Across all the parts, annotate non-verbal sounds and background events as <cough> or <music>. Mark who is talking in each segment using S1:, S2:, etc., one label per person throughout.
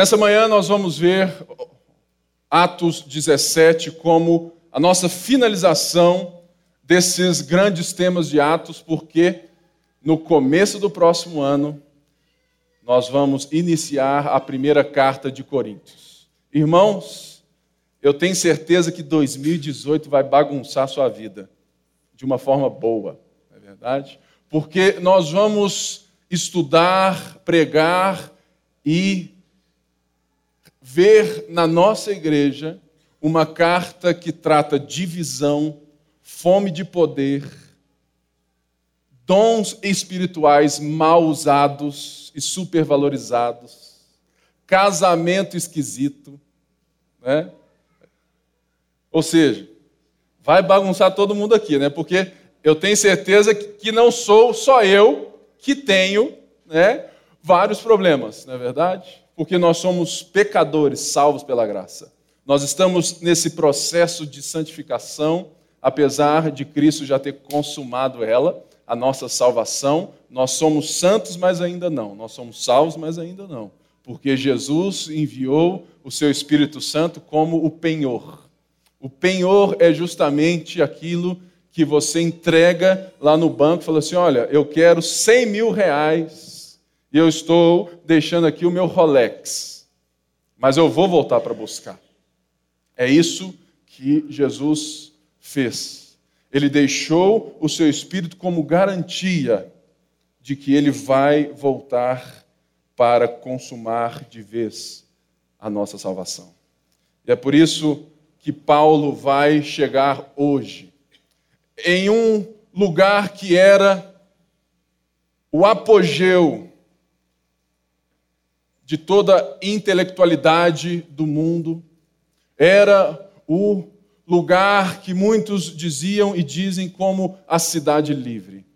S1: Nessa manhã nós vamos ver Atos 17 como a nossa finalização desses grandes temas de Atos, porque no começo do próximo ano nós vamos iniciar a primeira carta de Coríntios. Irmãos, eu tenho certeza que 2018 vai bagunçar sua vida de uma forma boa, não é verdade? Porque nós vamos estudar, pregar e ver na nossa igreja uma carta que trata divisão, fome de poder, dons espirituais mal usados e supervalorizados, casamento esquisito, né? Ou seja, vai bagunçar todo mundo aqui, né? Porque eu tenho certeza que não sou só eu que tenho, né, vários problemas, não é verdade? Porque nós somos pecadores salvos pela graça. Nós estamos nesse processo de santificação, apesar de Cristo já ter consumado ela, a nossa salvação. Nós somos santos, mas ainda não. Nós somos salvos, mas ainda não. Porque Jesus enviou o seu Espírito Santo como o penhor. O penhor é justamente aquilo que você entrega lá no banco, fala assim: olha, eu quero 100 mil reais e eu estou deixando aqui o meu Rolex, mas eu vou voltar para buscar. É isso que Jesus fez. Ele deixou o seu espírito como garantia de que ele vai voltar para consumar de vez a nossa salvação. E é por isso que Paulo vai chegar hoje em um lugar que era o apogeu de toda intelectualidade do mundo. Era o lugar que muitos diziam e dizem como a cidade livre.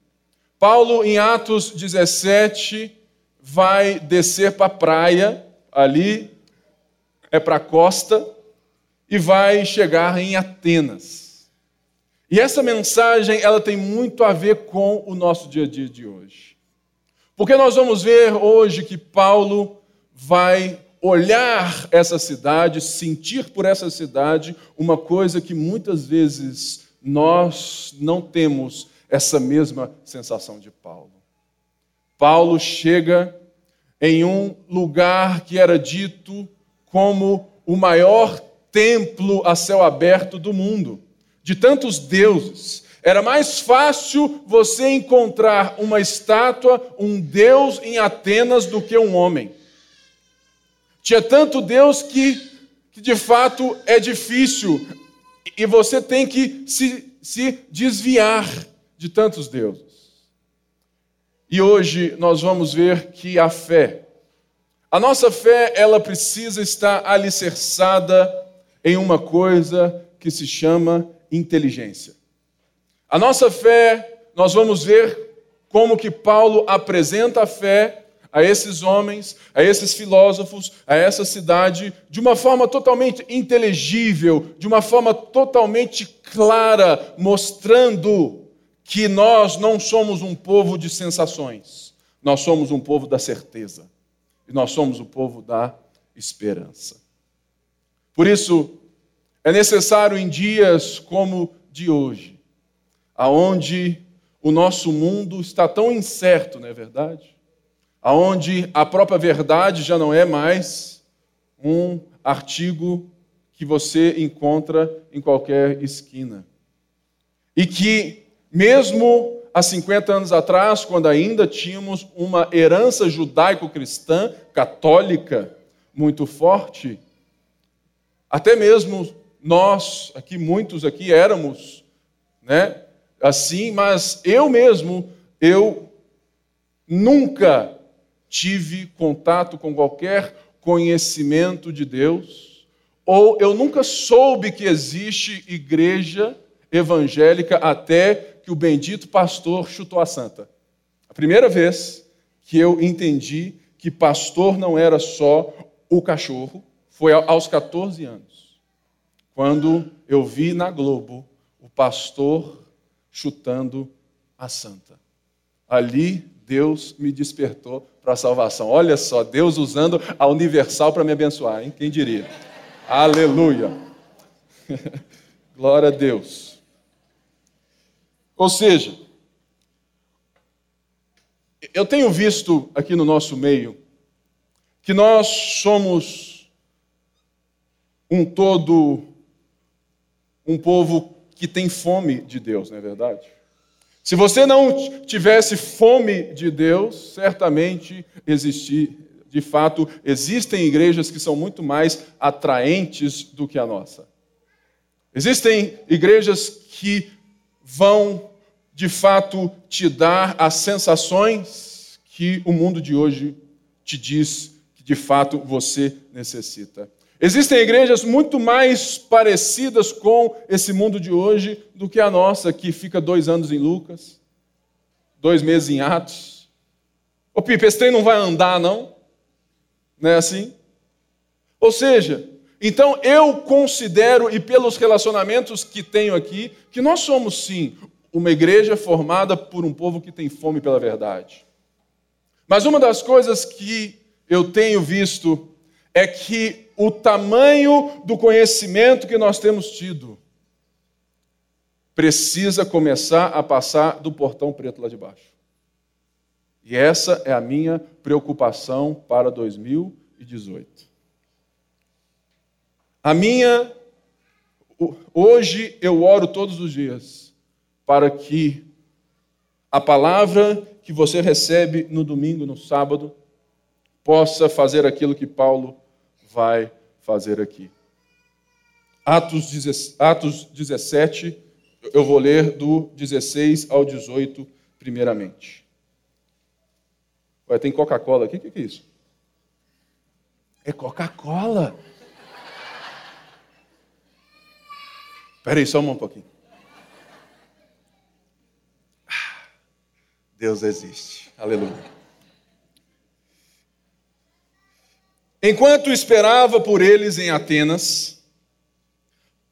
S1: Paulo, em Atos 17, vai descer para a praia, ali é para a costa, e vai chegar em Atenas. E essa mensagem ela tem muito a ver com o nosso dia a dia de hoje. Porque nós vamos ver hoje que Paulo vai olhar essa cidade, sentir por essa cidade uma coisa que muitas vezes nós não temos essa mesma sensação de Paulo. Paulo chega em um lugar que era dito como o maior templo a céu aberto do mundo, de tantos deuses. Era mais fácil você encontrar uma estátua, um deus em Atenas do que um homem. Tinha tanto Deus que, que de fato é difícil e você tem que se, se desviar de tantos deuses. E hoje nós vamos ver que a fé, a nossa fé, ela precisa estar alicerçada em uma coisa que se chama inteligência. A nossa fé, nós vamos ver como que Paulo apresenta a fé a esses homens, a esses filósofos, a essa cidade, de uma forma totalmente inteligível, de uma forma totalmente clara, mostrando que nós não somos um povo de sensações, nós somos um povo da certeza, e nós somos o povo da esperança. Por isso, é necessário em dias como de hoje, aonde o nosso mundo está tão incerto, não é verdade? Aonde a própria verdade já não é mais um artigo que você encontra em qualquer esquina. E que, mesmo há 50 anos atrás, quando ainda tínhamos uma herança judaico-cristã, católica, muito forte, até mesmo nós, aqui, muitos aqui éramos, né, assim, mas eu mesmo, eu nunca tive contato com qualquer conhecimento de Deus, ou eu nunca soube que existe igreja evangélica até que o bendito pastor chutou a santa. A primeira vez que eu entendi que pastor não era só o cachorro foi aos 14 anos, quando eu vi na Globo o pastor chutando a santa. Ali Deus me despertou para a salvação. Olha só, Deus usando a universal para me abençoar, hein? Quem diria? Aleluia. <laughs> Glória a Deus. Ou seja, eu tenho visto aqui no nosso meio que nós somos um todo, um povo que tem fome de Deus, não é verdade? Se você não tivesse fome de Deus, certamente existir, de fato, existem igrejas que são muito mais atraentes do que a nossa. Existem igrejas que vão, de fato, te dar as sensações que o mundo de hoje te diz que, de fato, você necessita. Existem igrejas muito mais parecidas com esse mundo de hoje do que a nossa, que fica dois anos em Lucas, dois meses em Atos. Ô Pipe, esse trem não vai andar, não? Não é assim? Ou seja, então eu considero, e pelos relacionamentos que tenho aqui, que nós somos sim uma igreja formada por um povo que tem fome pela verdade. Mas uma das coisas que eu tenho visto é que o tamanho do conhecimento que nós temos tido precisa começar a passar do portão preto lá de baixo. E essa é a minha preocupação para 2018. A minha. Hoje eu oro todos os dias para que a palavra que você recebe no domingo, no sábado, possa fazer aquilo que Paulo vai fazer aqui. Atos, Atos 17, eu vou ler do 16 ao 18, primeiramente. Ué, tem Coca-Cola aqui? O que é isso? É Coca-Cola. Espera aí, só um pouquinho. Ah, Deus existe. Aleluia. Enquanto esperava por eles em Atenas,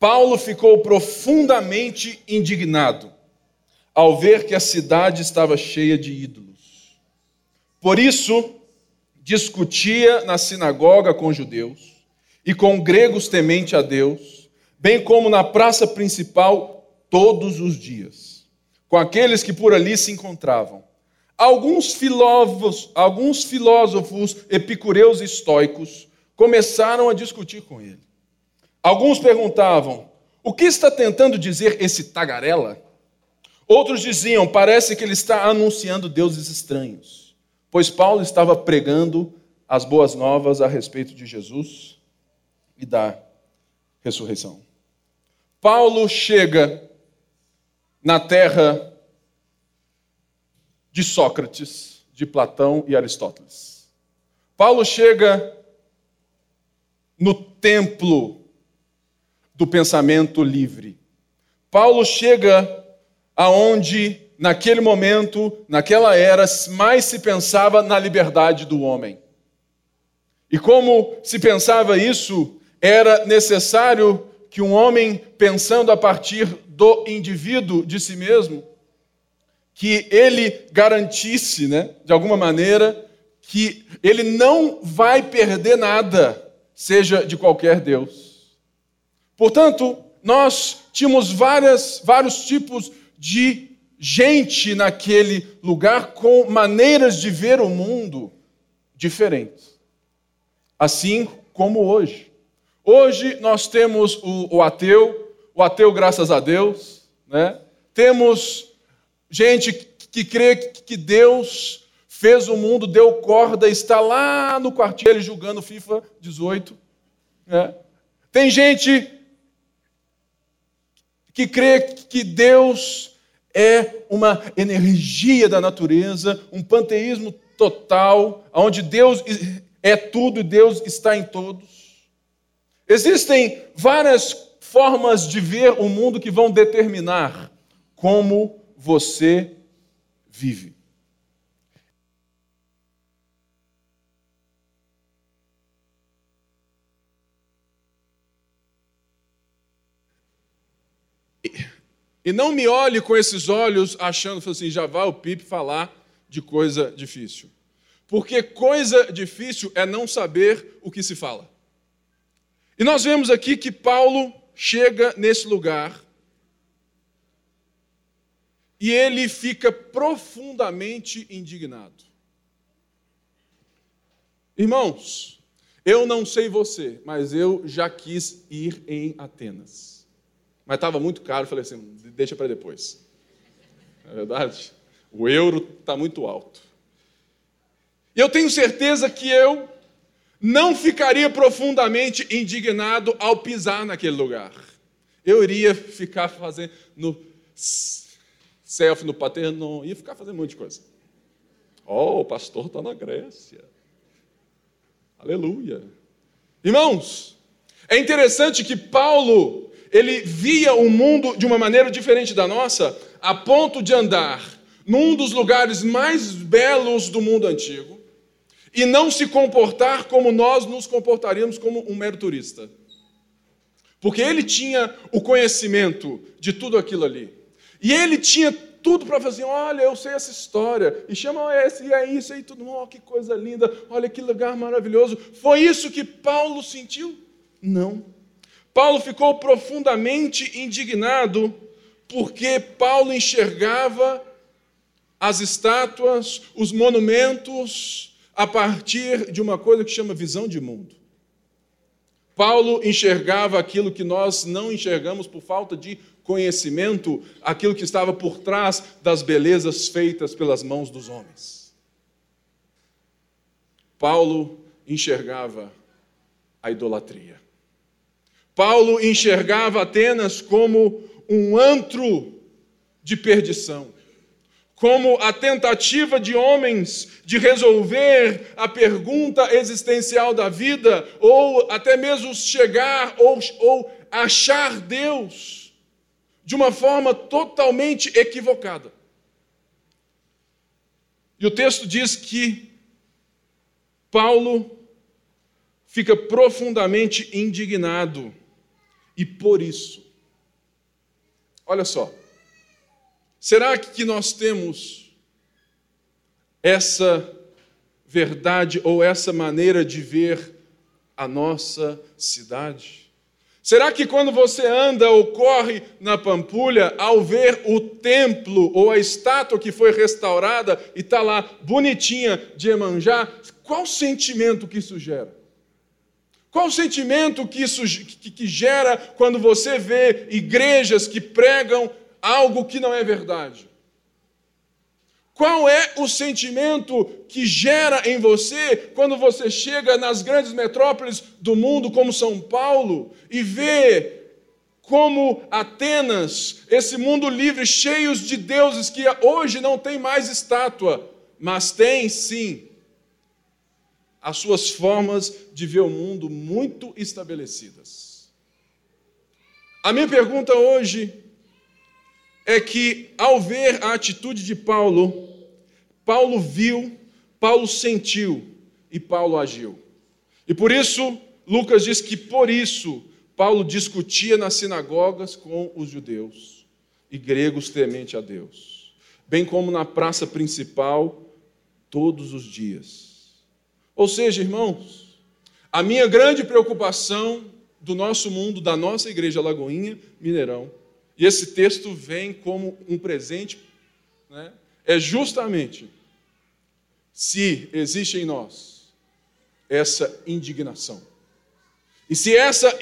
S1: Paulo ficou profundamente indignado ao ver que a cidade estava cheia de ídolos. Por isso, discutia na sinagoga com judeus e com gregos temente a Deus, bem como na praça principal todos os dias, com aqueles que por ali se encontravam. Alguns filósofos, alguns filósofos epicureus e estoicos começaram a discutir com ele. Alguns perguntavam: o que está tentando dizer esse tagarela? Outros diziam: parece que ele está anunciando deuses estranhos, pois Paulo estava pregando as boas novas a respeito de Jesus e da ressurreição. Paulo chega na terra de Sócrates, de Platão e Aristóteles. Paulo chega no templo do pensamento livre. Paulo chega aonde naquele momento, naquela era, mais se pensava na liberdade do homem. E como se pensava isso, era necessário que um homem, pensando a partir do indivíduo de si mesmo, que ele garantisse, né, de alguma maneira, que ele não vai perder nada, seja de qualquer Deus. Portanto, nós tínhamos várias, vários tipos de gente naquele lugar com maneiras de ver o mundo diferentes. Assim como hoje. Hoje nós temos o, o ateu, o ateu, graças a Deus, né? temos gente que crê que Deus fez o mundo, deu corda, está lá no quartel julgando FIFA 18. Né? Tem gente que crê que Deus é uma energia da natureza, um panteísmo total, onde Deus é tudo e Deus está em todos. Existem várias formas de ver o mundo que vão determinar como você vive. E não me olhe com esses olhos achando assim, já vai o Pipe falar de coisa difícil. Porque coisa difícil é não saber o que se fala. E nós vemos aqui que Paulo chega nesse lugar e ele fica profundamente indignado. Irmãos, eu não sei você, mas eu já quis ir em Atenas. Mas estava muito caro, falei assim, deixa para depois. Não é verdade? O euro está muito alto. E eu tenho certeza que eu não ficaria profundamente indignado ao pisar naquele lugar. Eu iria ficar fazendo selfie no paterno, ia ficar fazendo um monte de coisa. Oh, o pastor está na Grécia. Aleluia. Irmãos, é interessante que Paulo, ele via o mundo de uma maneira diferente da nossa, a ponto de andar num dos lugares mais belos do mundo antigo e não se comportar como nós nos comportaríamos como um mero turista. Porque ele tinha o conhecimento de tudo aquilo ali. E ele tinha tudo para fazer, olha, eu sei essa história, e chama esse, e é isso aí, tudo, oh, que coisa linda, olha que lugar maravilhoso. Foi isso que Paulo sentiu? Não. Paulo ficou profundamente indignado porque Paulo enxergava as estátuas, os monumentos, a partir de uma coisa que chama visão de mundo. Paulo enxergava aquilo que nós não enxergamos por falta de conhecimento aquilo que estava por trás das belezas feitas pelas mãos dos homens. Paulo enxergava a idolatria. Paulo enxergava Atenas como um antro de perdição, como a tentativa de homens de resolver a pergunta existencial da vida, ou até mesmo chegar ou, ou achar Deus de uma forma totalmente equivocada. E o texto diz que Paulo fica profundamente indignado, e por isso, olha só, será que nós temos essa verdade ou essa maneira de ver a nossa cidade? Será que quando você anda ou corre na Pampulha, ao ver o templo ou a estátua que foi restaurada e está lá bonitinha de Emanjá, qual sentimento que isso gera? Qual o sentimento que isso que, que gera quando você vê igrejas que pregam algo que não é verdade? Qual é o sentimento que gera em você quando você chega nas grandes metrópoles do mundo, como São Paulo, e vê como Atenas, esse mundo livre, cheios de deuses que hoje não tem mais estátua, mas tem sim as suas formas de ver o mundo muito estabelecidas. A minha pergunta hoje é que, ao ver a atitude de Paulo, Paulo viu, Paulo sentiu e Paulo agiu. E por isso, Lucas diz que por isso Paulo discutia nas sinagogas com os judeus e gregos temente a Deus, bem como na praça principal todos os dias. Ou seja, irmãos, a minha grande preocupação do nosso mundo, da nossa igreja Lagoinha Mineirão, e esse texto vem como um presente, né, é justamente se existe em nós essa indignação. E se essa,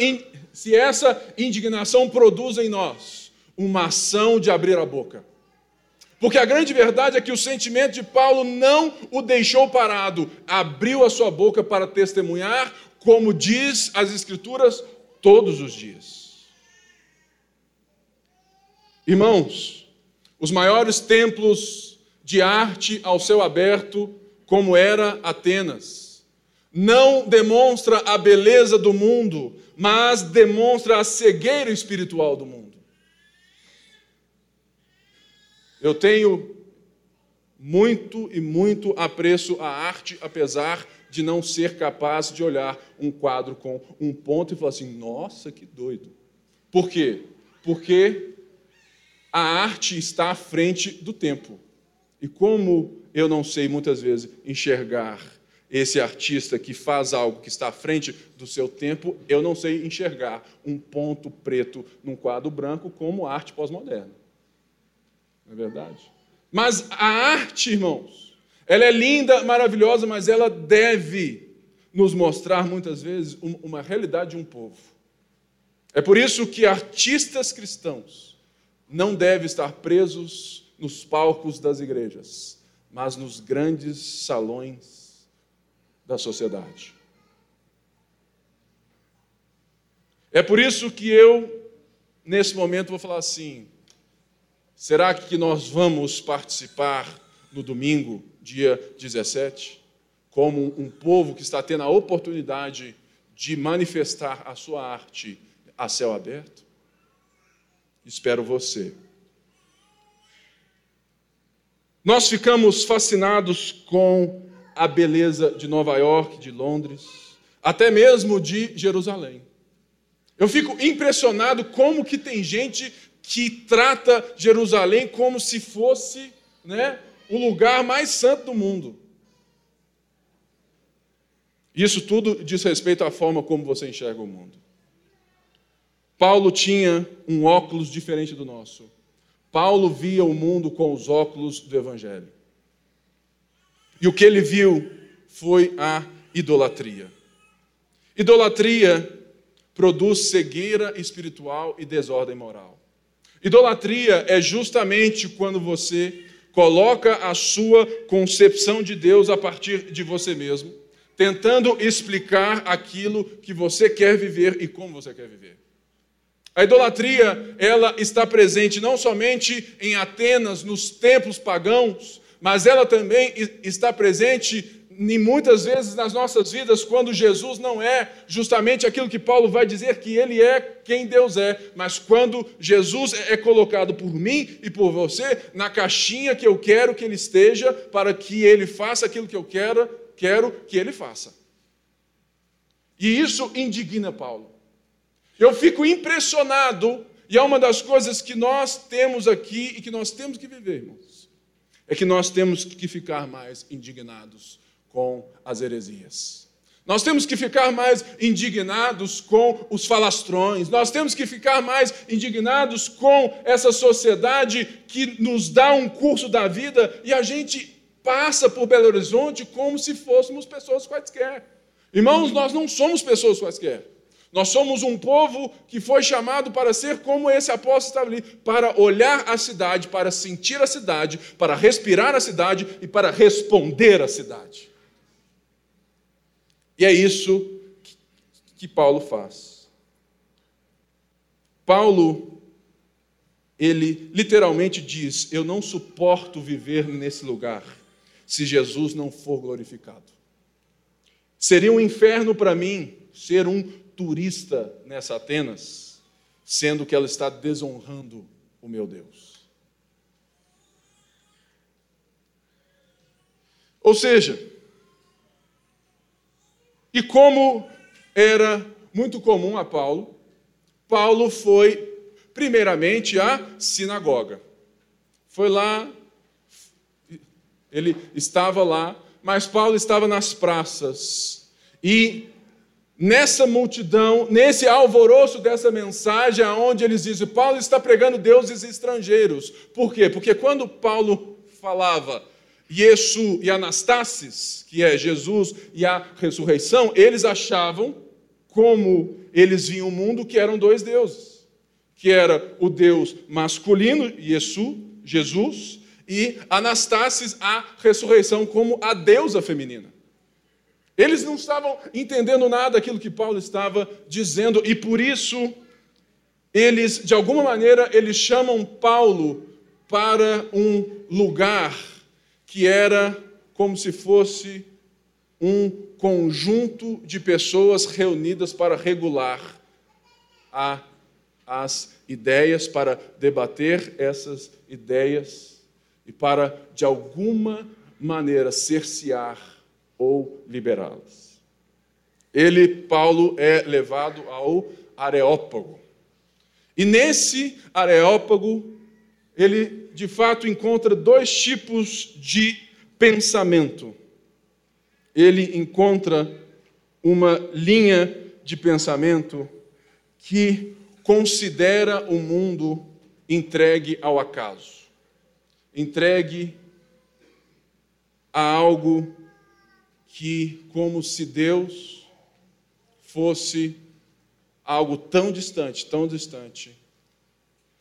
S1: se essa indignação produz em nós uma ação de abrir a boca. Porque a grande verdade é que o sentimento de Paulo não o deixou parado, abriu a sua boca para testemunhar, como diz as Escrituras, todos os dias. Irmãos, os maiores templos de arte ao céu aberto, como era Atenas, não demonstra a beleza do mundo, mas demonstra a cegueira espiritual do mundo. Eu tenho muito e muito apreço à arte, apesar de não ser capaz de olhar um quadro com um ponto e falar assim: nossa, que doido. Por quê? Porque a arte está à frente do tempo. E como eu não sei muitas vezes enxergar esse artista que faz algo que está à frente do seu tempo, eu não sei enxergar um ponto preto num quadro branco como arte pós-moderna. Não é verdade? Mas a arte, irmãos, ela é linda, maravilhosa, mas ela deve nos mostrar muitas vezes uma realidade de um povo. É por isso que artistas cristãos não devem estar presos nos palcos das igrejas, mas nos grandes salões da sociedade. É por isso que eu, nesse momento, vou falar assim: será que nós vamos participar no domingo, dia 17? como um povo que está tendo a oportunidade de manifestar a sua arte a céu aberto? Espero você. Nós ficamos fascinados com a beleza de Nova York, de Londres, até mesmo de Jerusalém. Eu fico impressionado como que tem gente que trata Jerusalém como se fosse né, o lugar mais santo do mundo. Isso tudo diz respeito à forma como você enxerga o mundo. Paulo tinha um óculos diferente do nosso. Paulo via o mundo com os óculos do Evangelho. E o que ele viu foi a idolatria. Idolatria produz cegueira espiritual e desordem moral. Idolatria é justamente quando você coloca a sua concepção de Deus a partir de você mesmo tentando explicar aquilo que você quer viver e como você quer viver. A idolatria, ela está presente não somente em Atenas, nos templos pagãos, mas ela também está presente em muitas vezes nas nossas vidas, quando Jesus não é justamente aquilo que Paulo vai dizer que ele é quem Deus é, mas quando Jesus é colocado por mim e por você na caixinha que eu quero que ele esteja, para que ele faça aquilo que eu quero, quero que ele faça. E isso indigna Paulo. Eu fico impressionado, e é uma das coisas que nós temos aqui e que nós temos que viver, irmãos, é que nós temos que ficar mais indignados com as heresias. Nós temos que ficar mais indignados com os falastrões, nós temos que ficar mais indignados com essa sociedade que nos dá um curso da vida e a gente passa por Belo Horizonte como se fôssemos pessoas quaisquer. Irmãos, nós não somos pessoas quaisquer. Nós somos um povo que foi chamado para ser como esse apóstolo estava ali, para olhar a cidade, para sentir a cidade, para respirar a cidade e para responder à cidade. E é isso que Paulo faz. Paulo, ele literalmente diz: Eu não suporto viver nesse lugar se Jesus não for glorificado. Seria um inferno para mim ser um turista nessa Atenas, sendo que ela está desonrando o meu Deus. Ou seja, e como era muito comum a Paulo, Paulo foi primeiramente à sinagoga. Foi lá ele estava lá, mas Paulo estava nas praças. E nessa multidão, nesse alvoroço dessa mensagem, aonde eles dizem, Paulo está pregando deuses estrangeiros. Por quê? Porque quando Paulo falava Yesu e Anastasis, que é Jesus e a ressurreição, eles achavam, como eles viam o mundo, que eram dois deuses. Que era o Deus masculino, Yesu, Jesus, e Anastácio a ressurreição como a deusa feminina. Eles não estavam entendendo nada daquilo que Paulo estava dizendo e por isso eles, de alguma maneira, eles chamam Paulo para um lugar que era como se fosse um conjunto de pessoas reunidas para regular a, as ideias, para debater essas ideias e para, de alguma maneira, cercear ou liberá-las. Ele, Paulo, é levado ao Areópago. E nesse Areópago, ele de fato encontra dois tipos de pensamento. Ele encontra uma linha de pensamento que considera o mundo entregue ao acaso, entregue a algo que, como se Deus fosse algo tão distante, tão distante,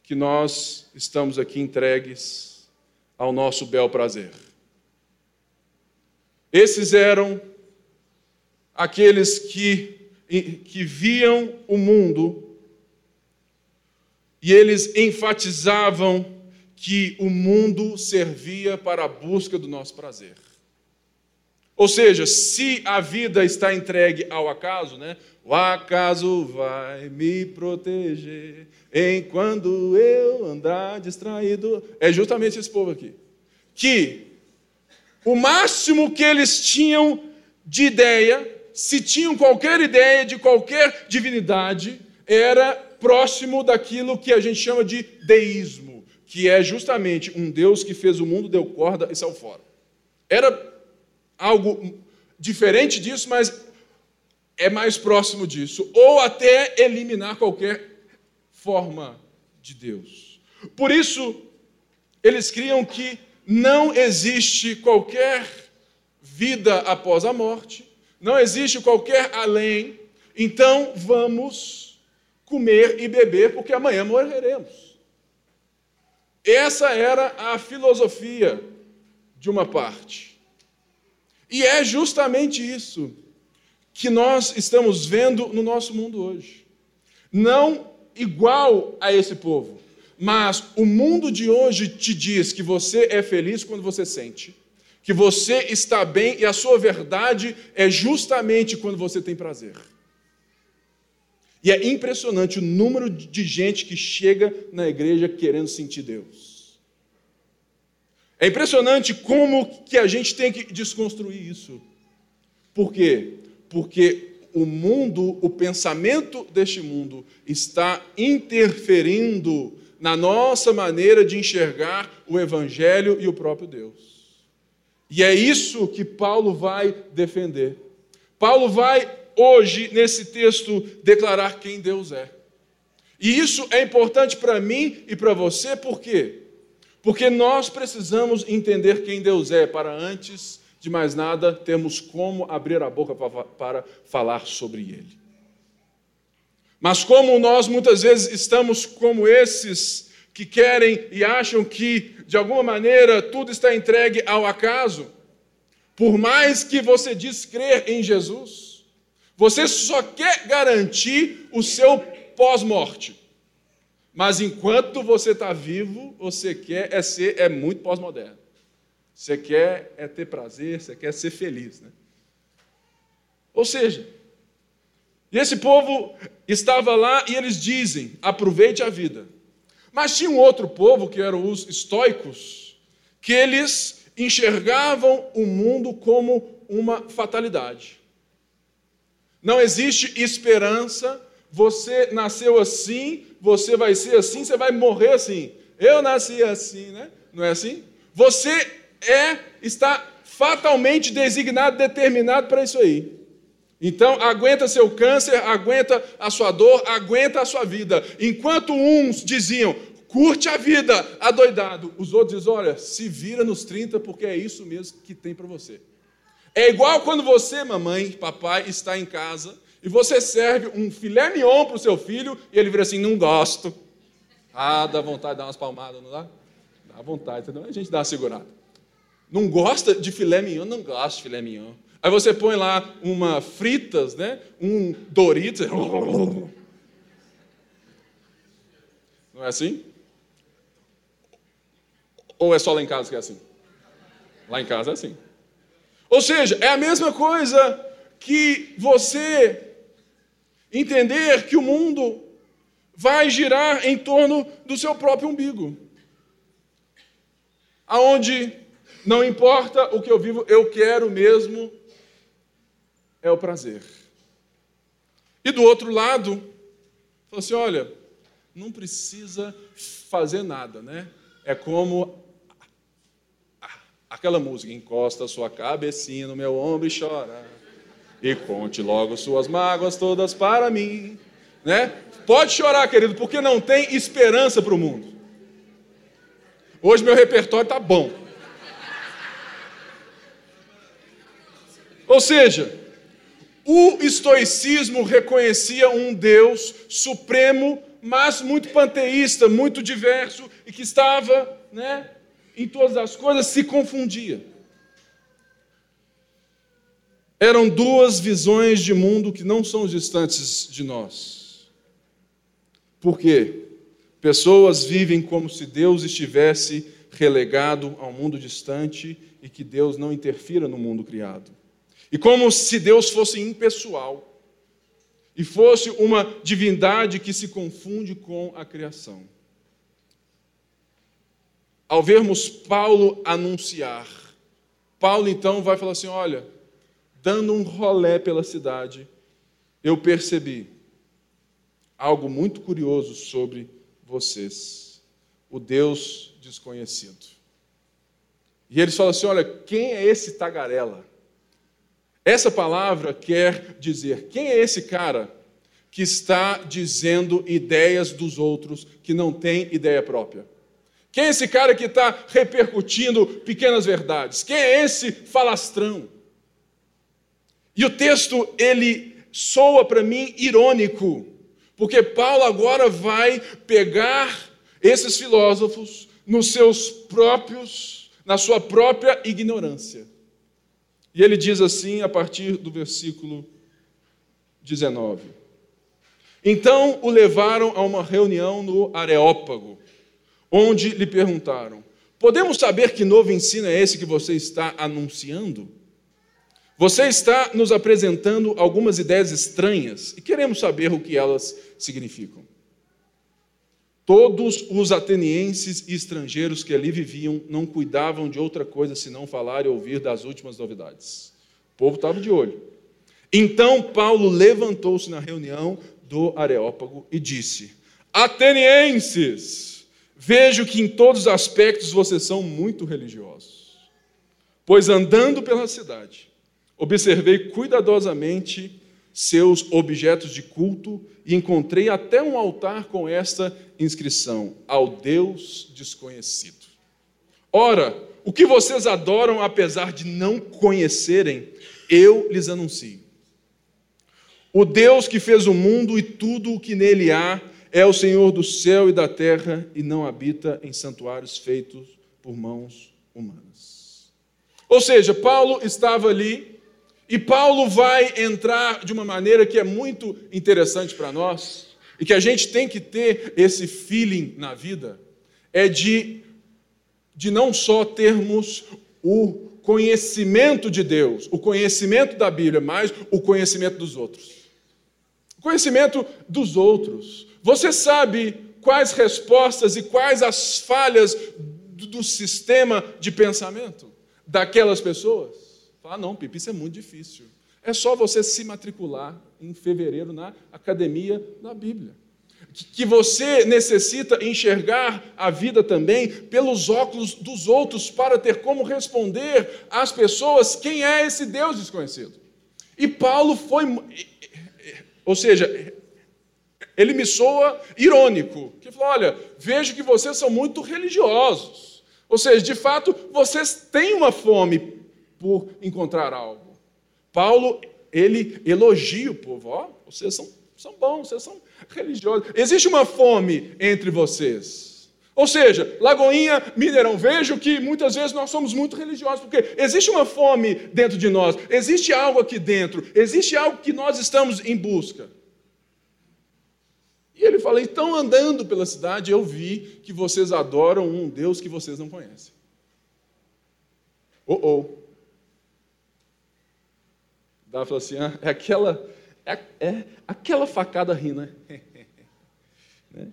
S1: que nós estamos aqui entregues ao nosso bel prazer. Esses eram aqueles que, que viam o mundo e eles enfatizavam que o mundo servia para a busca do nosso prazer. Ou seja, se a vida está entregue ao acaso, né? O acaso vai me proteger enquanto eu andar distraído. É justamente esse povo aqui. Que o máximo que eles tinham de ideia, se tinham qualquer ideia de qualquer divindade, era próximo daquilo que a gente chama de deísmo, que é justamente um Deus que fez o mundo, deu corda e saiu fora. Era algo diferente disso, mas é mais próximo disso, ou até eliminar qualquer forma de Deus. Por isso, eles criam que não existe qualquer vida após a morte, não existe qualquer além, então vamos comer e beber, porque amanhã morreremos. Essa era a filosofia de uma parte. E é justamente isso que nós estamos vendo no nosso mundo hoje. Não igual a esse povo, mas o mundo de hoje te diz que você é feliz quando você sente, que você está bem e a sua verdade é justamente quando você tem prazer. E é impressionante o número de gente que chega na igreja querendo sentir Deus. É impressionante como que a gente tem que desconstruir isso. Por quê? Porque o mundo, o pensamento deste mundo está interferindo na nossa maneira de enxergar o evangelho e o próprio Deus. E é isso que Paulo vai defender. Paulo vai hoje nesse texto declarar quem Deus é. E isso é importante para mim e para você, por quê? Porque nós precisamos entender quem Deus é para antes de mais nada termos como abrir a boca para falar sobre Ele. Mas como nós muitas vezes estamos como esses que querem e acham que de alguma maneira tudo está entregue ao acaso, por mais que você diz crer em Jesus, você só quer garantir o seu pós-morte. Mas enquanto você está vivo, você quer é ser é muito pós-moderno. Você quer é ter prazer, você quer ser feliz, né? Ou seja, e esse povo estava lá e eles dizem: aproveite a vida. Mas tinha um outro povo, que eram os estoicos, que eles enxergavam o mundo como uma fatalidade. Não existe esperança, você nasceu assim, você vai ser assim, você vai morrer assim. Eu nasci assim, né? Não é assim? Você é, está fatalmente designado, determinado para isso aí. Então, aguenta seu câncer, aguenta a sua dor, aguenta a sua vida. Enquanto uns diziam, curte a vida, adoidado, os outros dizem, olha, se vira nos 30, porque é isso mesmo que tem para você. É igual quando você, mamãe, papai, está em casa e você serve um filé mignon para o seu filho e ele vira assim: não gosto. Ah, dá vontade de dar umas palmadas, não dá? Dá vontade, senão a gente dá uma segurada. Não gosta de filé mignon? Não gosta de filé mignon. Aí você põe lá uma fritas, né? um Doritos. Não é assim? Ou é só lá em casa que é assim? Lá em casa é assim. Ou seja, é a mesma coisa que você Entender que o mundo vai girar em torno do seu próprio umbigo. Aonde não importa o que eu vivo, eu quero mesmo é o prazer. E do outro lado, falou assim: olha, não precisa fazer nada, né? é como aquela música: encosta sua cabecinha no meu ombro e chora. E conte logo suas mágoas todas para mim. Né? Pode chorar, querido, porque não tem esperança para o mundo. Hoje meu repertório está bom. Ou seja, o estoicismo reconhecia um Deus supremo, mas muito panteísta, muito diverso e que estava né, em todas as coisas, se confundia. Eram duas visões de mundo que não são distantes de nós. Por quê? Pessoas vivem como se Deus estivesse relegado a um mundo distante e que Deus não interfira no mundo criado. E como se Deus fosse impessoal e fosse uma divindade que se confunde com a criação. Ao vermos Paulo anunciar, Paulo então vai falar assim: olha, dando um rolé pela cidade, eu percebi algo muito curioso sobre vocês, o Deus desconhecido. E eles falam assim: olha, quem é esse tagarela? Essa palavra quer dizer: quem é esse cara que está dizendo ideias dos outros que não tem ideia própria? Quem é esse cara que está repercutindo pequenas verdades? Quem é esse falastrão? E o texto, ele soa para mim irônico, porque Paulo agora vai pegar esses filósofos nos seus próprios, na sua própria ignorância. E ele diz assim a partir do versículo 19: Então o levaram a uma reunião no Areópago, onde lhe perguntaram: Podemos saber que novo ensino é esse que você está anunciando? Você está nos apresentando algumas ideias estranhas e queremos saber o que elas significam. Todos os atenienses e estrangeiros que ali viviam não cuidavam de outra coisa senão falar e ouvir das últimas novidades. O povo estava de olho. Então Paulo levantou-se na reunião do Areópago e disse: Atenienses, vejo que em todos os aspectos vocês são muito religiosos. Pois andando pela cidade, Observei cuidadosamente seus objetos de culto e encontrei até um altar com esta inscrição: Ao Deus desconhecido. Ora, o que vocês adoram, apesar de não conhecerem, eu lhes anuncio. O Deus que fez o mundo e tudo o que nele há é o Senhor do céu e da terra e não habita em santuários feitos por mãos humanas. Ou seja, Paulo estava ali e Paulo vai entrar de uma maneira que é muito interessante para nós, e que a gente tem que ter esse feeling na vida, é de, de não só termos o conhecimento de Deus, o conhecimento da Bíblia, mas o conhecimento dos outros. O conhecimento dos outros. Você sabe quais respostas e quais as falhas do, do sistema de pensamento daquelas pessoas? Fala, ah, não, Pipe, isso é muito difícil. É só você se matricular em fevereiro na Academia da Bíblia. Que você necessita enxergar a vida também pelos óculos dos outros para ter como responder às pessoas quem é esse Deus desconhecido. E Paulo foi, ou seja, ele me soa irônico, que falou: olha, vejo que vocês são muito religiosos. Ou seja, de fato, vocês têm uma fome por encontrar algo. Paulo, ele elogia o povo, ó, oh, vocês são, são bons, vocês são religiosos. Existe uma fome entre vocês. Ou seja, Lagoinha, Mineirão, vejo que muitas vezes nós somos muito religiosos, porque existe uma fome dentro de nós, existe algo aqui dentro, existe algo que nós estamos em busca. E ele fala: então, andando pela cidade, eu vi que vocês adoram um Deus que vocês não conhecem. Oh, oh. Dá falou assim: ah, é aquela, é, é aquela facada rina. <laughs> né?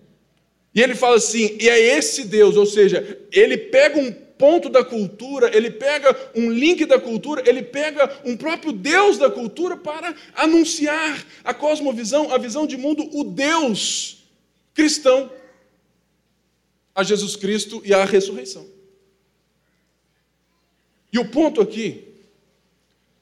S1: E ele fala assim: e é esse Deus, ou seja, ele pega um ponto da cultura, ele pega um link da cultura, ele pega um próprio Deus da cultura para anunciar a cosmovisão, a visão de mundo, o Deus cristão. a Jesus Cristo e à ressurreição. E o ponto aqui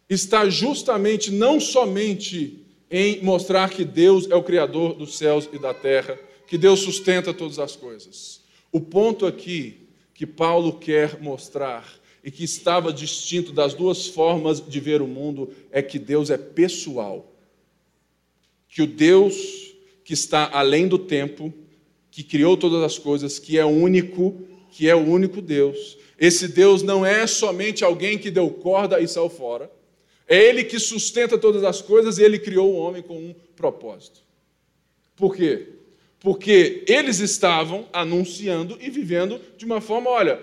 S1: está justamente não somente em mostrar que Deus é o Criador dos céus e da terra, que Deus sustenta todas as coisas. O ponto aqui que Paulo quer mostrar e que estava distinto das duas formas de ver o mundo é que Deus é pessoal. Que o Deus que está além do tempo, que criou todas as coisas, que é único, que é o único Deus. Esse Deus não é somente alguém que deu corda e saiu fora. É Ele que sustenta todas as coisas e Ele criou o homem com um propósito. Por quê? Porque eles estavam anunciando e vivendo de uma forma, olha,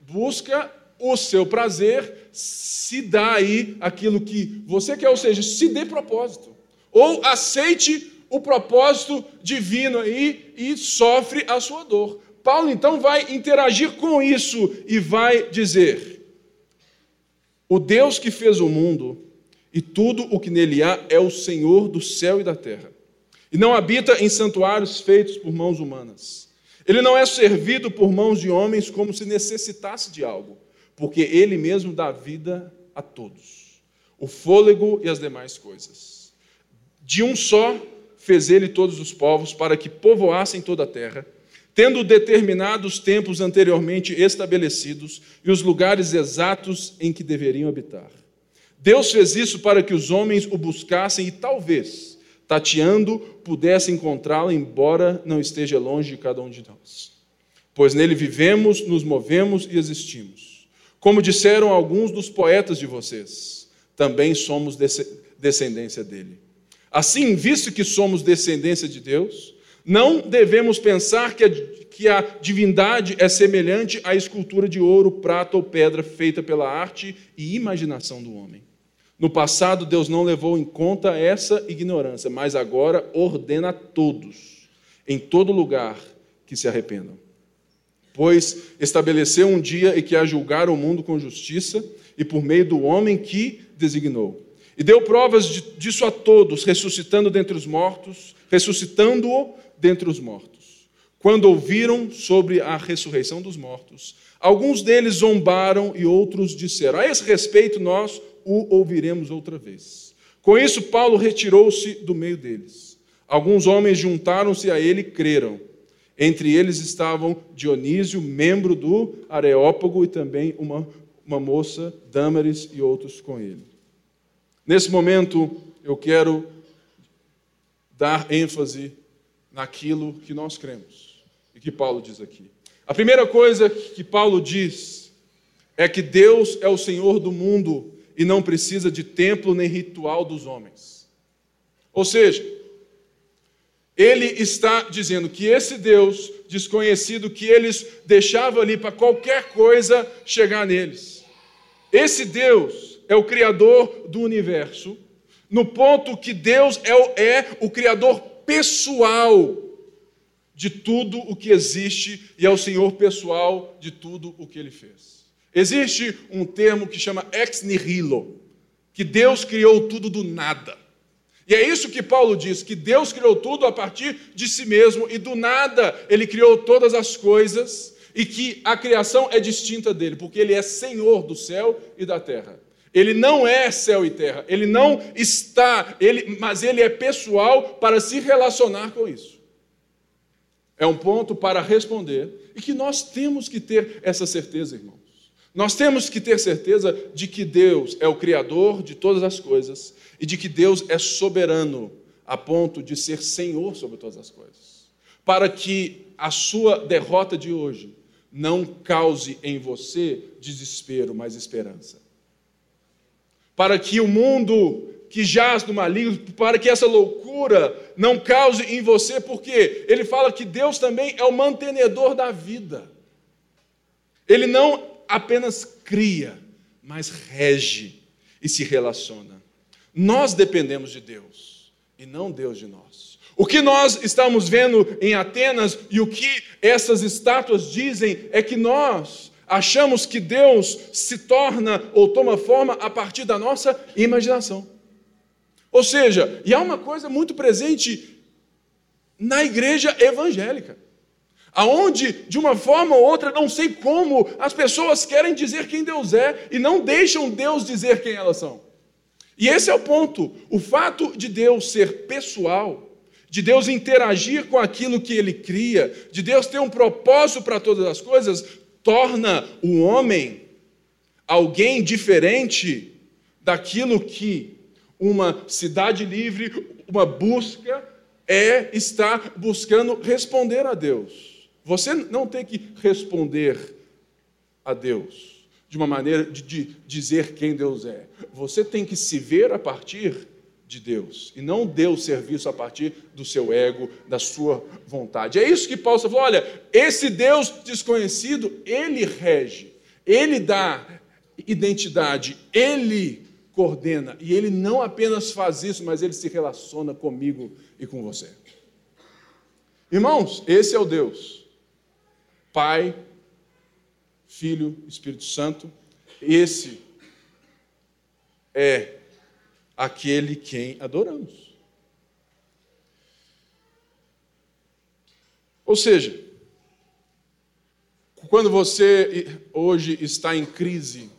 S1: busca o seu prazer, se dá aí aquilo que você quer, ou seja, se dê propósito. Ou aceite o propósito divino aí e sofre a sua dor. Paulo então vai interagir com isso e vai dizer: o Deus que fez o mundo e tudo o que nele há é o Senhor do céu e da terra. E não habita em santuários feitos por mãos humanas. Ele não é servido por mãos de homens como se necessitasse de algo, porque ele mesmo dá vida a todos, o fôlego e as demais coisas. De um só fez ele todos os povos para que povoassem toda a terra tendo determinado os tempos anteriormente estabelecidos e os lugares exatos em que deveriam habitar. Deus fez isso para que os homens o buscassem e talvez, tateando, pudessem encontrá-lo, embora não esteja longe de cada um de nós. Pois nele vivemos, nos movemos e existimos. Como disseram alguns dos poetas de vocês, também somos descendência dele. Assim, visto que somos descendência de Deus, não devemos pensar que a, que a divindade é semelhante à escultura de ouro, prata ou pedra feita pela arte e imaginação do homem. No passado, Deus não levou em conta essa ignorância, mas agora ordena a todos, em todo lugar, que se arrependam. Pois estabeleceu um dia em que a julgar o mundo com justiça e por meio do homem que designou. E deu provas disso a todos, ressuscitando dentre os mortos, ressuscitando-o dentre os mortos. Quando ouviram sobre a ressurreição dos mortos, alguns deles zombaram e outros disseram: A esse respeito, nós o ouviremos outra vez. Com isso, Paulo retirou-se do meio deles. Alguns homens juntaram-se a ele e creram. Entre eles estavam Dionísio, membro do Areópago, e também uma, uma moça, Dâmaris, e outros com ele. Nesse momento, eu quero dar ênfase naquilo que nós cremos e que Paulo diz aqui. A primeira coisa que Paulo diz é que Deus é o Senhor do mundo e não precisa de templo nem ritual dos homens. Ou seja, ele está dizendo que esse Deus desconhecido que eles deixavam ali para qualquer coisa chegar neles. Esse Deus é o Criador do universo, no ponto que Deus é o, é o Criador pessoal de tudo o que existe e é o Senhor pessoal de tudo o que ele fez. Existe um termo que chama ex nihilo, que Deus criou tudo do nada. E é isso que Paulo diz, que Deus criou tudo a partir de si mesmo e do nada ele criou todas as coisas e que a criação é distinta dele, porque ele é Senhor do céu e da terra. Ele não é céu e terra, ele não está, ele, mas ele é pessoal para se relacionar com isso. É um ponto para responder e que nós temos que ter essa certeza, irmãos. Nós temos que ter certeza de que Deus é o Criador de todas as coisas e de que Deus é soberano a ponto de ser Senhor sobre todas as coisas. Para que a sua derrota de hoje não cause em você desespero, mas esperança para que o mundo que jaz no maligno, para que essa loucura não cause em você, porque ele fala que Deus também é o mantenedor da vida. Ele não apenas cria, mas rege e se relaciona. Nós dependemos de Deus e não Deus de nós. O que nós estamos vendo em Atenas e o que essas estátuas dizem é que nós achamos que Deus se torna ou toma forma a partir da nossa imaginação. Ou seja, e há uma coisa muito presente na igreja evangélica. Aonde, de uma forma ou outra, não sei como, as pessoas querem dizer quem Deus é e não deixam Deus dizer quem elas são. E esse é o ponto. O fato de Deus ser pessoal, de Deus interagir com aquilo que ele cria, de Deus ter um propósito para todas as coisas, torna o homem alguém diferente daquilo que uma cidade livre, uma busca é estar buscando responder a Deus. Você não tem que responder a Deus de uma maneira de, de dizer quem Deus é. Você tem que se ver a partir de Deus e não Deus ser visto a partir do seu ego, da sua vontade. É isso que Paulo falou: olha, esse Deus desconhecido, ele rege, ele dá identidade, ele coordena. E ele não apenas faz isso, mas ele se relaciona comigo e com você. Irmãos, esse é o Deus. Pai, Filho, Espírito Santo. Esse é aquele quem adoramos. Ou seja, quando você hoje está em crise,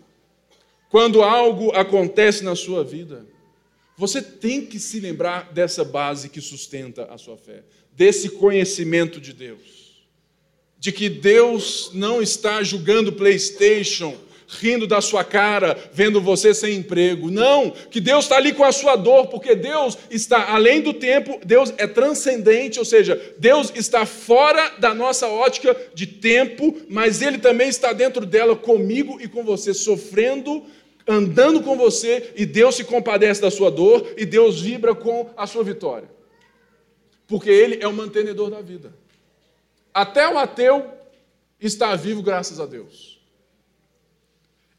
S1: quando algo acontece na sua vida, você tem que se lembrar dessa base que sustenta a sua fé, desse conhecimento de Deus. De que Deus não está julgando PlayStation, rindo da sua cara, vendo você sem emprego. Não, que Deus está ali com a sua dor, porque Deus está além do tempo, Deus é transcendente, ou seja, Deus está fora da nossa ótica de tempo, mas Ele também está dentro dela comigo e com você, sofrendo andando com você e Deus se compadece da sua dor e Deus vibra com a sua vitória. Porque Ele é o mantenedor da vida. Até o ateu está vivo graças a Deus.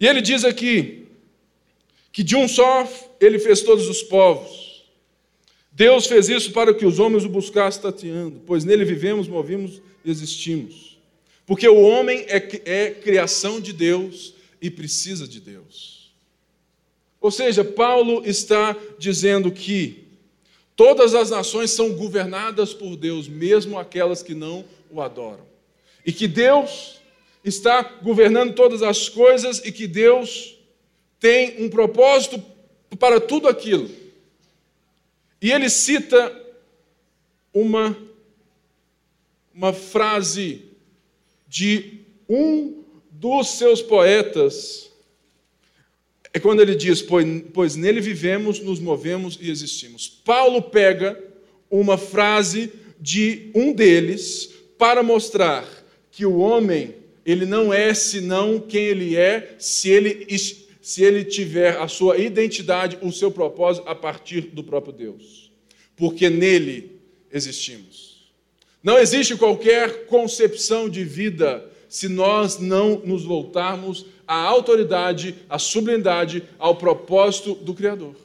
S1: E ele diz aqui que de um só ele fez todos os povos. Deus fez isso para que os homens o buscassem tateando, pois nele vivemos, movimos e existimos. Porque o homem é, é criação de Deus e precisa de Deus. Ou seja, Paulo está dizendo que todas as nações são governadas por Deus, mesmo aquelas que não o adoram. E que Deus está governando todas as coisas e que Deus tem um propósito para tudo aquilo. E ele cita uma, uma frase de um dos seus poetas é quando ele diz: pois, pois nele vivemos, nos movemos e existimos. Paulo pega uma frase de um deles para mostrar que o homem ele não é senão quem ele é se ele, se ele tiver a sua identidade, o seu propósito a partir do próprio Deus. Porque nele existimos. Não existe qualquer concepção de vida se nós não nos voltarmos à autoridade, à sublimidade, ao propósito do Criador.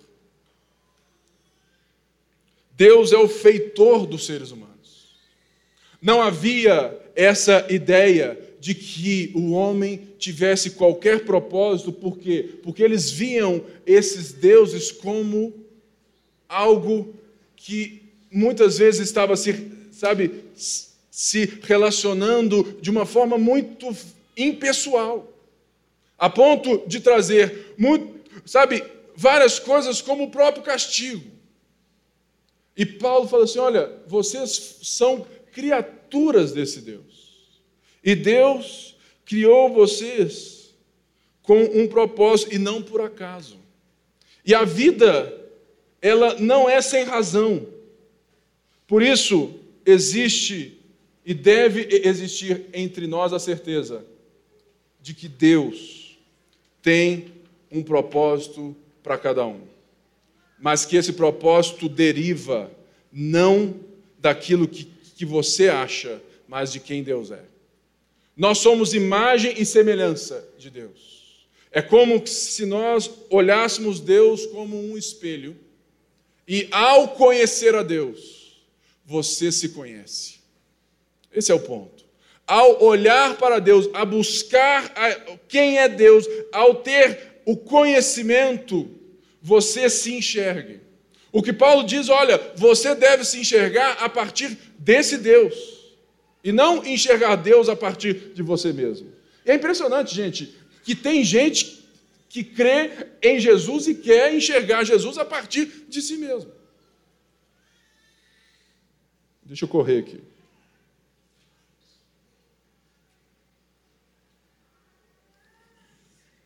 S1: Deus é o feitor dos seres humanos. Não havia essa ideia de que o homem tivesse qualquer propósito, por quê? Porque eles viam esses deuses como algo que muitas vezes estava se, sabe, se relacionando de uma forma muito impessoal, a ponto de trazer, muito, sabe, várias coisas como o próprio castigo. E Paulo fala assim: olha, vocês são criaturas desse Deus. E Deus criou vocês com um propósito e não por acaso. E a vida, ela não é sem razão. Por isso, existe e deve existir entre nós a certeza de que Deus tem um propósito para cada um, mas que esse propósito deriva não daquilo que, que você acha, mas de quem Deus é. Nós somos imagem e semelhança de Deus. É como se nós olhássemos Deus como um espelho e, ao conhecer a Deus, você se conhece. Esse é o ponto. Ao olhar para Deus, a buscar quem é Deus, ao ter o conhecimento, você se enxergue. O que Paulo diz, olha, você deve se enxergar a partir desse Deus e não enxergar Deus a partir de você mesmo. E é impressionante, gente, que tem gente que crê em Jesus e quer enxergar Jesus a partir de si mesmo. Deixa eu correr aqui.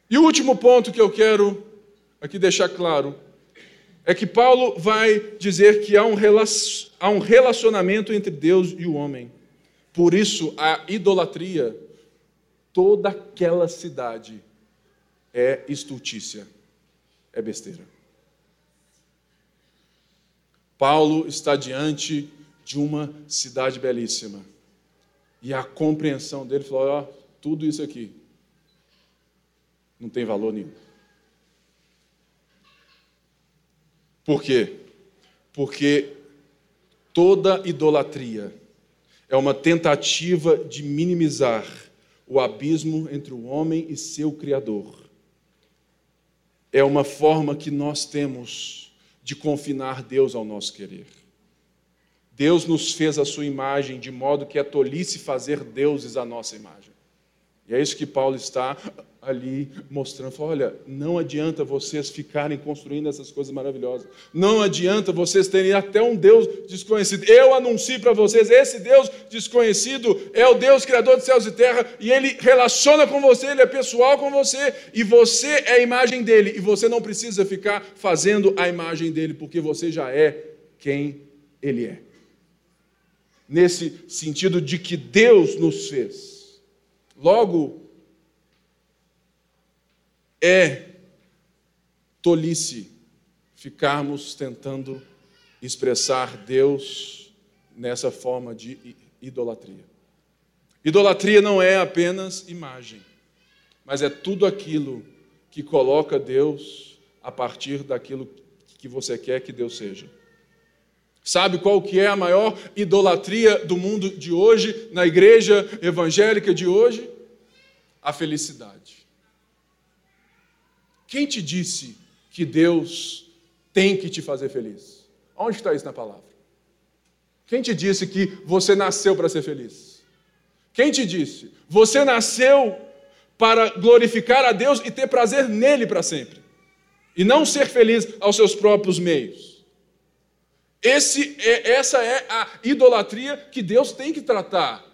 S1: E o último ponto que eu quero aqui deixar claro é que Paulo vai dizer que há um relacionamento entre Deus e o homem. Por isso, a idolatria, toda aquela cidade é estultícia, é besteira. Paulo está diante de uma cidade belíssima. E a compreensão dele falou: ó, tudo isso aqui não tem valor nenhum. Por quê? Porque toda idolatria é uma tentativa de minimizar o abismo entre o homem e seu Criador. É uma forma que nós temos de confinar Deus ao nosso querer. Deus nos fez a sua imagem, de modo que é tolice fazer deuses a nossa imagem. E é isso que Paulo está ali mostrando. olha, não adianta vocês ficarem construindo essas coisas maravilhosas. Não adianta vocês terem até um Deus desconhecido. Eu anuncio para vocês, esse Deus desconhecido é o Deus criador de céus e terra, e ele relaciona com você, ele é pessoal com você, e você é a imagem dele, e você não precisa ficar fazendo a imagem dele, porque você já é quem ele é. Nesse sentido de que Deus nos fez. Logo, é tolice ficarmos tentando expressar Deus nessa forma de idolatria. Idolatria não é apenas imagem, mas é tudo aquilo que coloca Deus a partir daquilo que você quer que Deus seja. Sabe qual que é a maior idolatria do mundo de hoje, na igreja evangélica de hoje? A felicidade. Quem te disse que Deus tem que te fazer feliz? Onde está isso na palavra? Quem te disse que você nasceu para ser feliz? Quem te disse? Você nasceu para glorificar a Deus e ter prazer nele para sempre. E não ser feliz aos seus próprios meios. Esse é, essa é a idolatria que Deus tem que tratar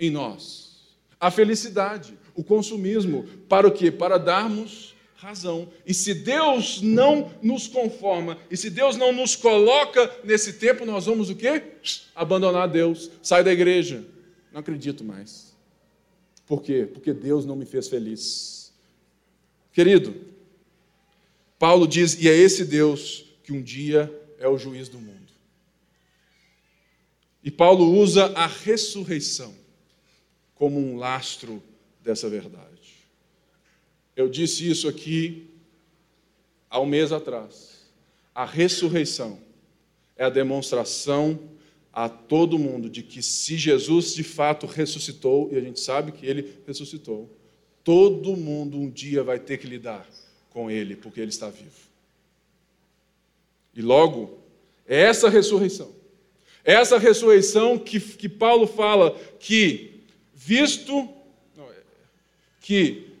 S1: em nós. A felicidade, o consumismo. Para o quê? Para darmos razão. E se Deus não nos conforma, e se Deus não nos coloca nesse tempo, nós vamos o quê? Abandonar Deus, sai da igreja. Não acredito mais. Por quê? Porque Deus não me fez feliz. Querido, Paulo diz, e é esse Deus que um dia é o juiz do mundo. E Paulo usa a ressurreição como um lastro dessa verdade. Eu disse isso aqui há um mês atrás. A ressurreição é a demonstração a todo mundo de que se Jesus de fato ressuscitou, e a gente sabe que ele ressuscitou, todo mundo um dia vai ter que lidar com ele, porque ele está vivo. E logo, é essa ressurreição, é essa ressurreição que, que Paulo fala que, visto é, que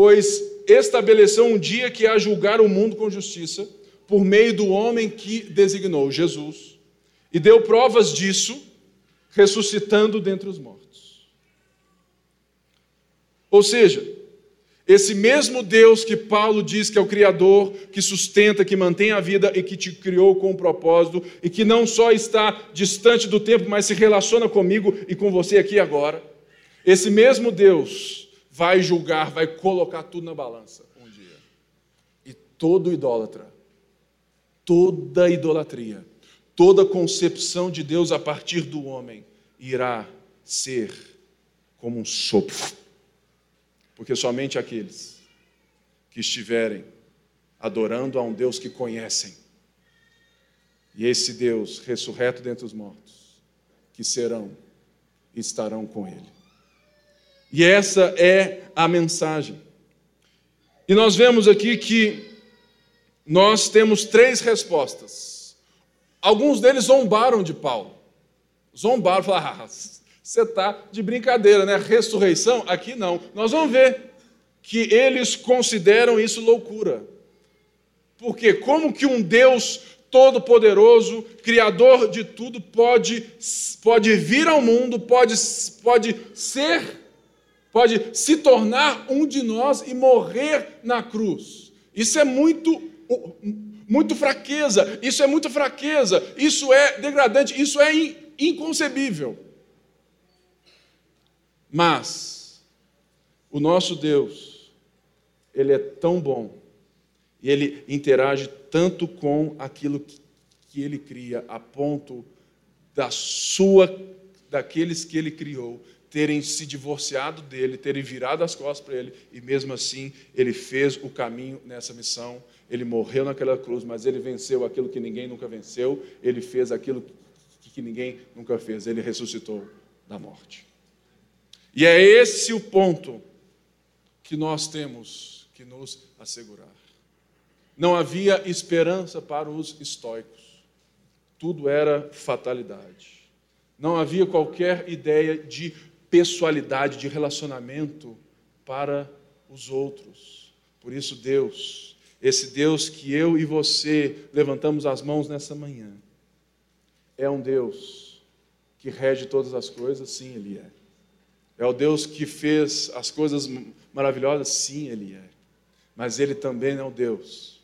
S1: pois estabeleceu um dia que há julgar o mundo com justiça, por meio do homem que designou, Jesus, e deu provas disso, ressuscitando dentre os mortos. Ou seja, esse mesmo Deus que Paulo diz que é o Criador, que sustenta, que mantém a vida e que te criou com um propósito, e que não só está distante do tempo, mas se relaciona comigo e com você aqui agora. Esse mesmo Deus vai julgar, vai colocar tudo na balança um dia. E todo idólatra, toda idolatria, toda concepção de Deus a partir do homem irá ser como um sopro. Porque somente aqueles que estiverem adorando a um Deus que conhecem, e esse Deus ressurreto dentre os mortos, que serão e estarão com Ele. E essa é a mensagem. E nós vemos aqui que nós temos três respostas. Alguns deles zombaram de Paulo. Zombaram, falaram, ah, você está de brincadeira, né? Ressurreição? Aqui não. Nós vamos ver que eles consideram isso loucura. Porque como que um Deus todo-poderoso, criador de tudo, pode, pode vir ao mundo, pode, pode ser, pode se tornar um de nós e morrer na cruz? Isso é muito muito fraqueza, isso é muita fraqueza, isso é degradante, isso é inconcebível. Mas o nosso Deus, ele é tão bom e ele interage tanto com aquilo que ele cria, a ponto da sua, daqueles que ele criou, terem se divorciado dele, terem virado as costas para ele, e mesmo assim ele fez o caminho nessa missão. Ele morreu naquela cruz, mas ele venceu aquilo que ninguém nunca venceu, ele fez aquilo que ninguém nunca fez, ele ressuscitou da morte. E é esse o ponto que nós temos que nos assegurar. Não havia esperança para os estoicos. Tudo era fatalidade. Não havia qualquer ideia de pessoalidade, de relacionamento para os outros. Por isso, Deus, esse Deus que eu e você levantamos as mãos nessa manhã, é um Deus que rege todas as coisas? Sim, Ele é. É o Deus que fez as coisas maravilhosas? Sim, Ele é. Mas Ele também é o Deus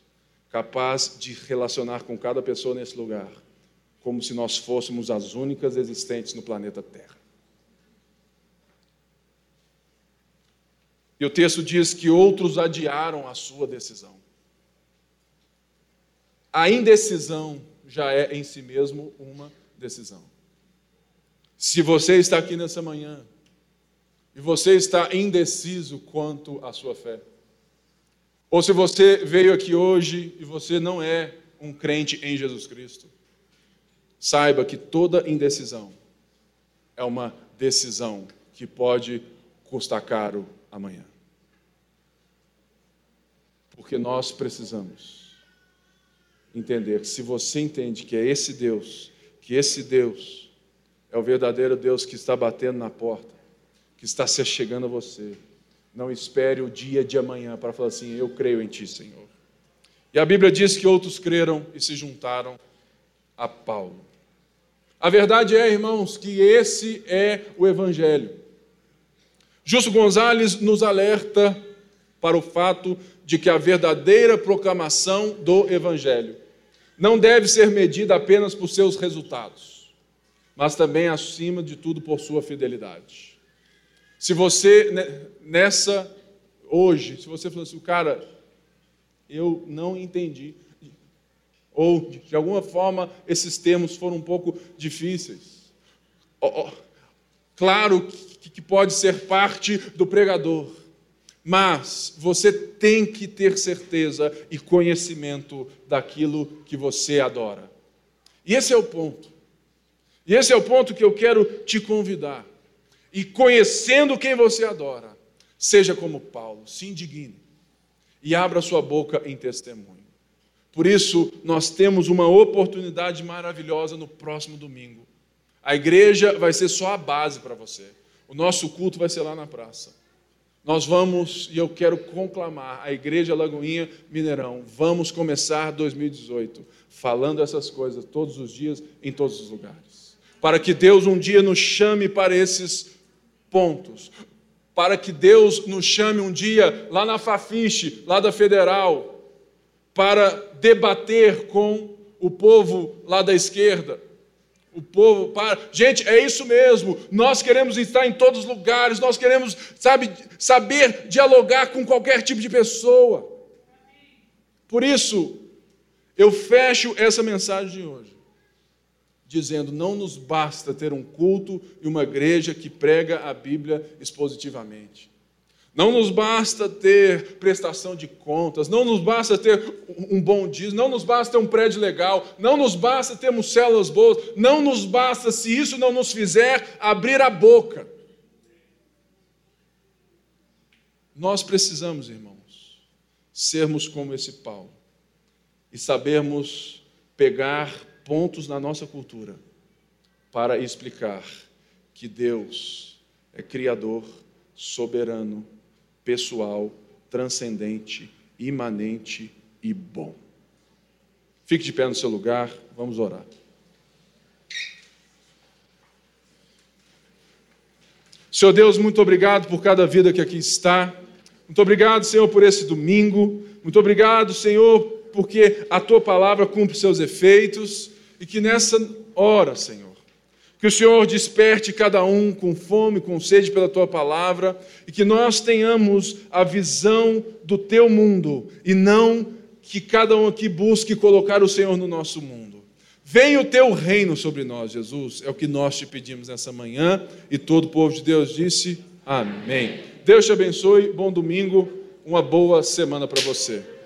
S1: capaz de relacionar com cada pessoa nesse lugar, como se nós fôssemos as únicas existentes no planeta Terra. E o texto diz que outros adiaram a sua decisão. A indecisão já é em si mesmo uma decisão. Se você está aqui nessa manhã e você está indeciso quanto à sua fé, ou se você veio aqui hoje e você não é um crente em Jesus Cristo, saiba que toda indecisão é uma decisão que pode custar caro amanhã. Porque nós precisamos entender que se você entende que é esse Deus, que esse Deus é o verdadeiro Deus que está batendo na porta, que está se chegando a você, não espere o dia de amanhã para falar assim: Eu creio em Ti, Senhor. E a Bíblia diz que outros creram e se juntaram a Paulo. A verdade é, irmãos, que esse é o Evangelho. Justo Gonzalez nos alerta para o fato de que a verdadeira proclamação do Evangelho não deve ser medida apenas por seus resultados, mas também, acima de tudo, por sua fidelidade. Se você, né, nessa, hoje, se você falou assim, cara, eu não entendi, ou de alguma forma esses termos foram um pouco difíceis. Claro que pode ser parte do pregador, mas você tem que ter certeza e conhecimento daquilo que você adora. E esse é o ponto. E esse é o ponto que eu quero te convidar e conhecendo quem você adora, seja como Paulo, se indigne e abra sua boca em testemunho. Por isso, nós temos uma oportunidade maravilhosa no próximo domingo. A igreja vai ser só a base para você. O nosso culto vai ser lá na praça. Nós vamos, e eu quero conclamar, a Igreja Lagoinha Mineirão, vamos começar 2018 falando essas coisas todos os dias, em todos os lugares. Para que Deus um dia nos chame para esses pontos. Para que Deus nos chame um dia lá na Fafiche, lá da Federal, para debater com o povo lá da esquerda. O povo para. Gente, é isso mesmo. Nós queremos estar em todos os lugares, nós queremos, sabe, saber dialogar com qualquer tipo de pessoa. Por isso, eu fecho essa mensagem de hoje dizendo: não nos basta ter um culto e uma igreja que prega a Bíblia expositivamente. Não nos basta ter prestação de contas, não nos basta ter um bom dízimo, não nos basta ter um prédio legal, não nos basta termos células boas, não nos basta, se isso não nos fizer, abrir a boca. Nós precisamos, irmãos, sermos como esse Paulo e sabermos pegar pontos na nossa cultura para explicar que Deus é criador, soberano, pessoal, transcendente, imanente e bom. Fique de pé no seu lugar, vamos orar. Senhor Deus, muito obrigado por cada vida que aqui está. Muito obrigado, Senhor, por esse domingo. Muito obrigado, Senhor, porque a tua palavra cumpre seus efeitos e que nessa hora, Senhor, que o Senhor desperte cada um com fome, com sede pela tua palavra e que nós tenhamos a visão do teu mundo e não que cada um aqui busque colocar o Senhor no nosso mundo. Venha o teu reino sobre nós, Jesus, é o que nós te pedimos nessa manhã e todo o povo de Deus disse: Amém. Deus te abençoe, bom domingo, uma boa semana para você.